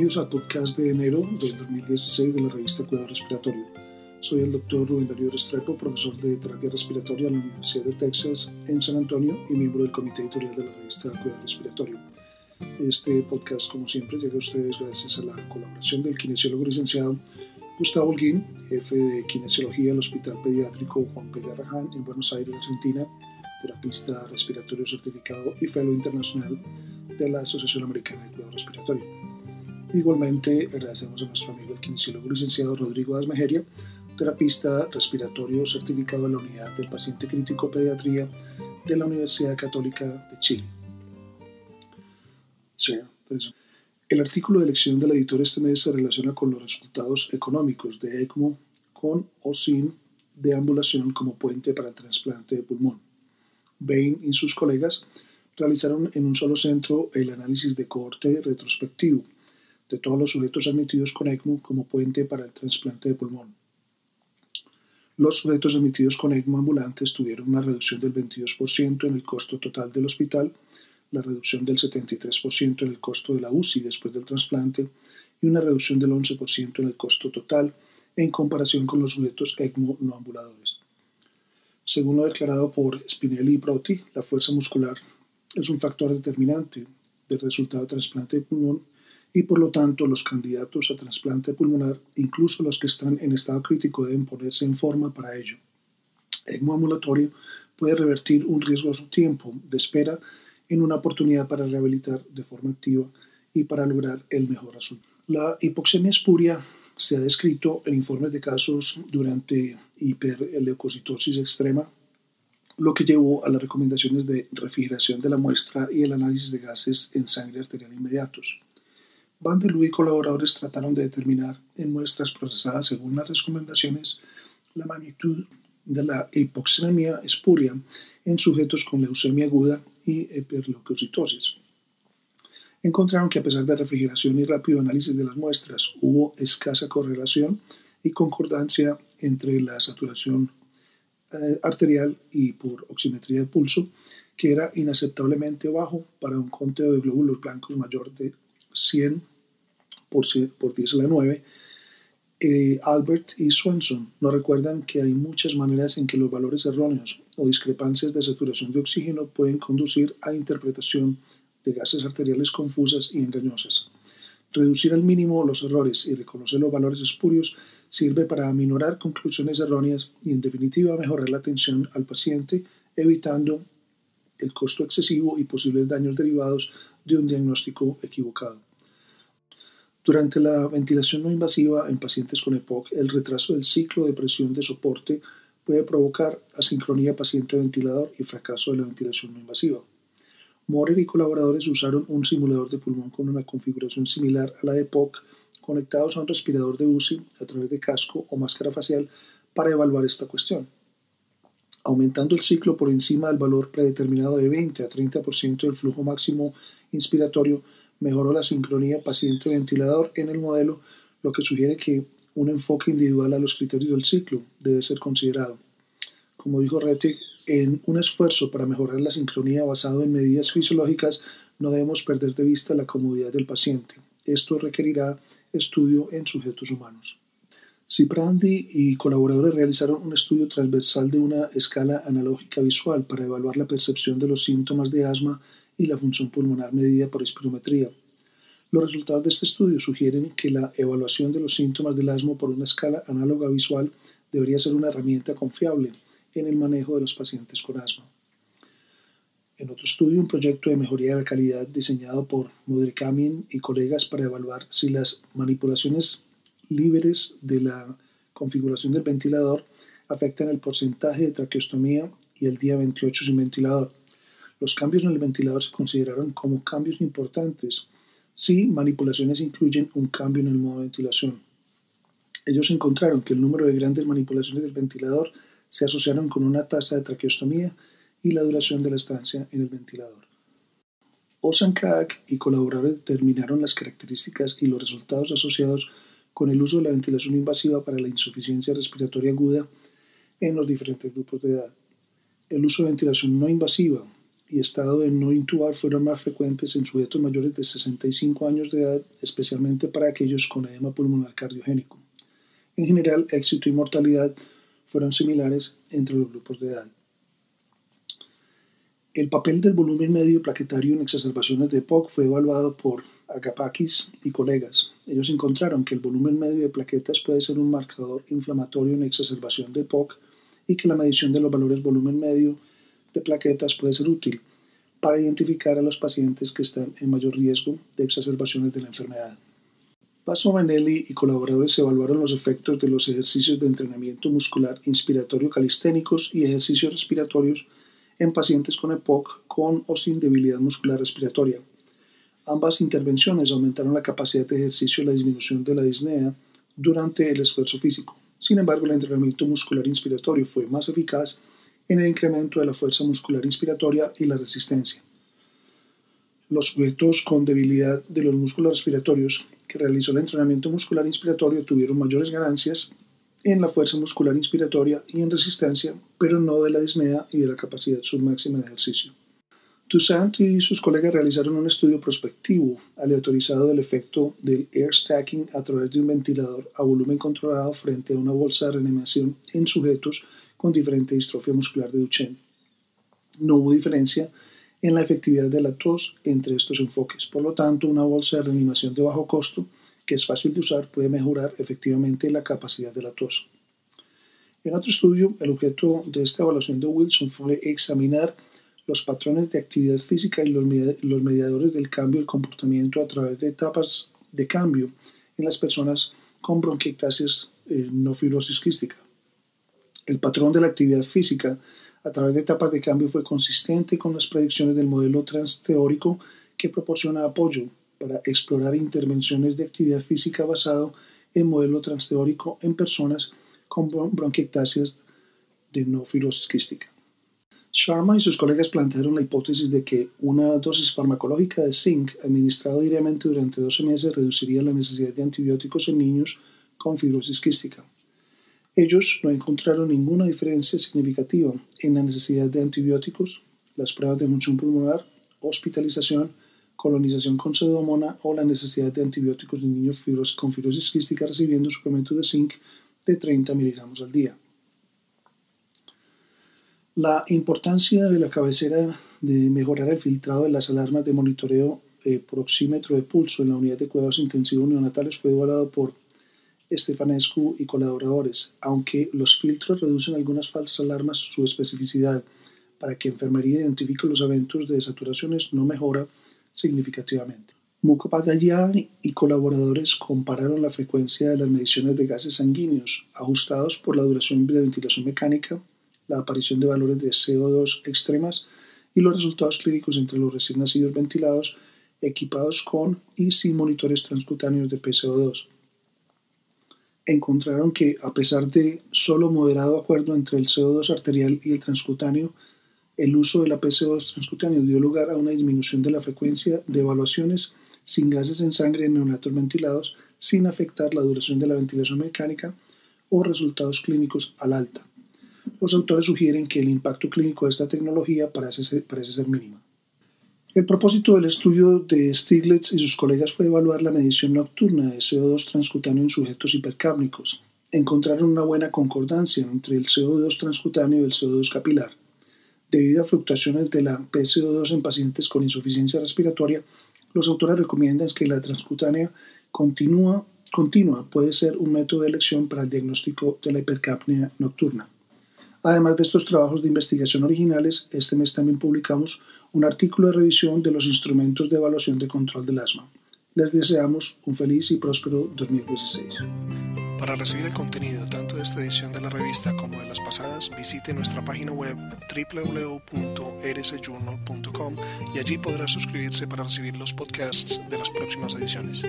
Bienvenidos al podcast de enero del 2016 de la revista Cuidado Respiratorio. Soy el doctor Rubén Darío Restrepo, profesor de terapia respiratoria en la Universidad de Texas en San Antonio y miembro del comité editorial de la revista Cuidado Respiratorio. Este podcast, como siempre, llega a ustedes gracias a la colaboración del kinesiólogo licenciado Gustavo Holguín, jefe de kinesiología del Hospital Pediátrico Juan P. Garrahan en Buenos Aires, Argentina, terapista respiratorio certificado y fellow internacional de la Asociación Americana de Cuidado Respiratorio. Igualmente, agradecemos a nuestro amigo el kinesiólogo licenciado Rodrigo Asmejeria, terapista respiratorio certificado en la unidad del paciente crítico pediatría de la Universidad Católica de Chile. el artículo de elección del editor este mes se relaciona con los resultados económicos de ECMO con o sin deambulación como puente para el trasplante de pulmón. Bain y sus colegas realizaron en un solo centro el análisis de cohorte retrospectivo de todos los sujetos admitidos con ECMO como puente para el trasplante de pulmón. Los sujetos admitidos con ECMO ambulantes tuvieron una reducción del 22% en el costo total del hospital, la reducción del 73% en el costo de la UCI después del trasplante y una reducción del 11% en el costo total en comparación con los sujetos ECMO no ambuladores. Según lo declarado por Spinelli y Proti, la fuerza muscular es un factor determinante del resultado de trasplante de pulmón y por lo tanto los candidatos a trasplante pulmonar, incluso los que están en estado crítico, deben ponerse en forma para ello. ECMO ambulatorio puede revertir un riesgoso tiempo de espera en una oportunidad para rehabilitar de forma activa y para lograr el mejor resultado. La hipoxemia espuria se ha descrito en informes de casos durante hiperleucocitosis extrema lo que llevó a las recomendaciones de refrigeración de la muestra y el análisis de gases en sangre arterial inmediatos. Van der Loo y colaboradores trataron de determinar en muestras procesadas según las recomendaciones la magnitud de la hipoxemia espuria en sujetos con leucemia aguda y hiperleucocitosis. Encontraron que a pesar de refrigeración y rápido análisis de las muestras, hubo escasa correlación y concordancia entre la saturación eh, arterial y por oximetría de pulso, que era inaceptablemente bajo para un conteo de glóbulos blancos mayor de 100 por, 10 a la 9. Eh, Albert y Swenson nos recuerdan que hay muchas maneras en que los valores erróneos o discrepancias de saturación de oxígeno pueden conducir a interpretación de gases arteriales confusas y engañosas. Reducir al mínimo los errores y reconocer los valores espurios sirve para aminorar conclusiones erróneas y en definitiva mejorar la atención al paciente, evitando el costo excesivo y posibles daños derivados de un diagnóstico equivocado. Durante la ventilación no invasiva en pacientes con EPOC, el retraso del ciclo de presión de soporte puede provocar asincronía paciente-ventilador y fracaso de la ventilación no invasiva. Morer y colaboradores usaron un simulador de pulmón con una configuración similar a la de EPOC conectados a un respirador de UCI a través de casco o máscara facial para evaluar esta cuestión. Aumentando el ciclo por encima del valor predeterminado de 20 a 30% del flujo máximo inspiratorio, mejoró la sincronía paciente-ventilador en el modelo, lo que sugiere que un enfoque individual a los criterios del ciclo debe ser considerado. Como dijo Rettig, en un esfuerzo para mejorar la sincronía basado en medidas fisiológicas, no debemos perder de vista la comodidad del paciente. Esto requerirá estudio en sujetos humanos. Ciprandi y colaboradores realizaron un estudio transversal de una escala analógica visual para evaluar la percepción de los síntomas de asma y la función pulmonar medida por espirometría. Los resultados de este estudio sugieren que la evaluación de los síntomas del asma por una escala análoga visual debería ser una herramienta confiable en el manejo de los pacientes con asma. En otro estudio, un proyecto de mejoría de la calidad diseñado por Modricamin y colegas para evaluar si las manipulaciones libres de la configuración del ventilador afectan el porcentaje de traqueostomía y el día 28 sin ventilador. Los cambios en el ventilador se consideraron como cambios importantes si manipulaciones incluyen un cambio en el modo de ventilación. Ellos encontraron que el número de grandes manipulaciones del ventilador se asociaron con una tasa de traqueostomía y la duración de la estancia en el ventilador. Osankak y colaboradores determinaron las características y los resultados asociados con el uso de la ventilación invasiva para la insuficiencia respiratoria aguda en los diferentes grupos de edad. El uso de ventilación no invasiva y estado de no intubar fueron más frecuentes en sujetos mayores de 65 años de edad, especialmente para aquellos con edema pulmonar cardiogénico. En general, éxito y mortalidad fueron similares entre los grupos de edad. El papel del volumen medio plaquetario en exacerbaciones de POC fue evaluado por Agapakis y colegas. Ellos encontraron que el volumen medio de plaquetas puede ser un marcador inflamatorio en exacerbación de POC y que la medición de los valores volumen medio de plaquetas puede ser útil para identificar a los pacientes que están en mayor riesgo de exacerbaciones de la enfermedad. Paso Manelli y colaboradores evaluaron los efectos de los ejercicios de entrenamiento muscular inspiratorio calisténicos y ejercicios respiratorios en pacientes con EPOC con o sin debilidad muscular respiratoria. Ambas intervenciones aumentaron la capacidad de ejercicio y la disminución de la disnea durante el esfuerzo físico. Sin embargo, el entrenamiento muscular inspiratorio fue más eficaz en el incremento de la fuerza muscular inspiratoria y la resistencia. Los sujetos con debilidad de los músculos respiratorios que realizó el entrenamiento muscular inspiratorio tuvieron mayores ganancias en la fuerza muscular inspiratoria y en resistencia, pero no de la disnea y de la capacidad submáxima de ejercicio. Toussaint y sus colegas realizaron un estudio prospectivo aleatorizado del efecto del air stacking a través de un ventilador a volumen controlado frente a una bolsa de reanimación en sujetos con diferente distrofia muscular de Duchenne. No hubo diferencia en la efectividad de la tos entre estos enfoques. Por lo tanto, una bolsa de reanimación de bajo costo, que es fácil de usar, puede mejorar efectivamente la capacidad de la tos. En otro estudio, el objeto de esta evaluación de Wilson fue examinar los patrones de actividad física y los mediadores del cambio del comportamiento a través de etapas de cambio en las personas con bronquiectasis eh, no fibrosis quística. El patrón de la actividad física a través de etapas de cambio fue consistente con las predicciones del modelo transteórico que proporciona apoyo para explorar intervenciones de actividad física basado en modelo transteórico en personas con bronquiectasias de no fibrosis quística. Sharma y sus colegas plantearon la hipótesis de que una dosis farmacológica de zinc administrada diariamente durante 12 meses reduciría la necesidad de antibióticos en niños con fibrosis quística. Ellos no encontraron ninguna diferencia significativa en la necesidad de antibióticos, las pruebas de función pulmonar, hospitalización, colonización con pseudomonas o la necesidad de antibióticos en niños con fibrosis quística recibiendo suplemento de zinc de 30 miligramos al día. La importancia de la cabecera de mejorar el filtrado de las alarmas de monitoreo eh, por oxímetro de pulso en la unidad de cuidados intensivos neonatales fue evaluado por Stefanescu y colaboradores, aunque los filtros reducen algunas falsas alarmas, su especificidad para que enfermería identifique los eventos de desaturaciones no mejora significativamente. Mukhopadhyay y colaboradores compararon la frecuencia de las mediciones de gases sanguíneos ajustados por la duración de ventilación mecánica, la aparición de valores de CO2 extremas y los resultados clínicos entre los recién nacidos ventilados equipados con y sin monitores transcutáneos de PCO2 encontraron que, a pesar de solo moderado acuerdo entre el CO2 arterial y el transcutáneo, el uso de la PCO2 transcutáneo dio lugar a una disminución de la frecuencia de evaluaciones sin gases en sangre en neonatos ventilados sin afectar la duración de la ventilación mecánica o resultados clínicos al alta. Los autores sugieren que el impacto clínico de esta tecnología parece parece ser mínimo. El propósito del estudio de Stiglitz y sus colegas fue evaluar la medición nocturna de CO2 transcutáneo en sujetos hipercápnicos. Encontraron una buena concordancia entre el CO2 transcutáneo y el CO2 capilar. Debido a fluctuaciones de la PCO2 en pacientes con insuficiencia respiratoria, los autores recomiendan que la transcutánea continua, continua puede ser un método de elección para el diagnóstico de la hipercapnia nocturna. Además de estos trabajos de investigación originales, este mes también publicamos un artículo de revisión de los instrumentos de evaluación de control del asma. Les deseamos un feliz y próspero 2016. Para recibir el contenido tanto de esta edición de la revista como de las pasadas, visite nuestra página web www.rsjournal.com y allí podrá suscribirse para recibir los podcasts de las próximas ediciones.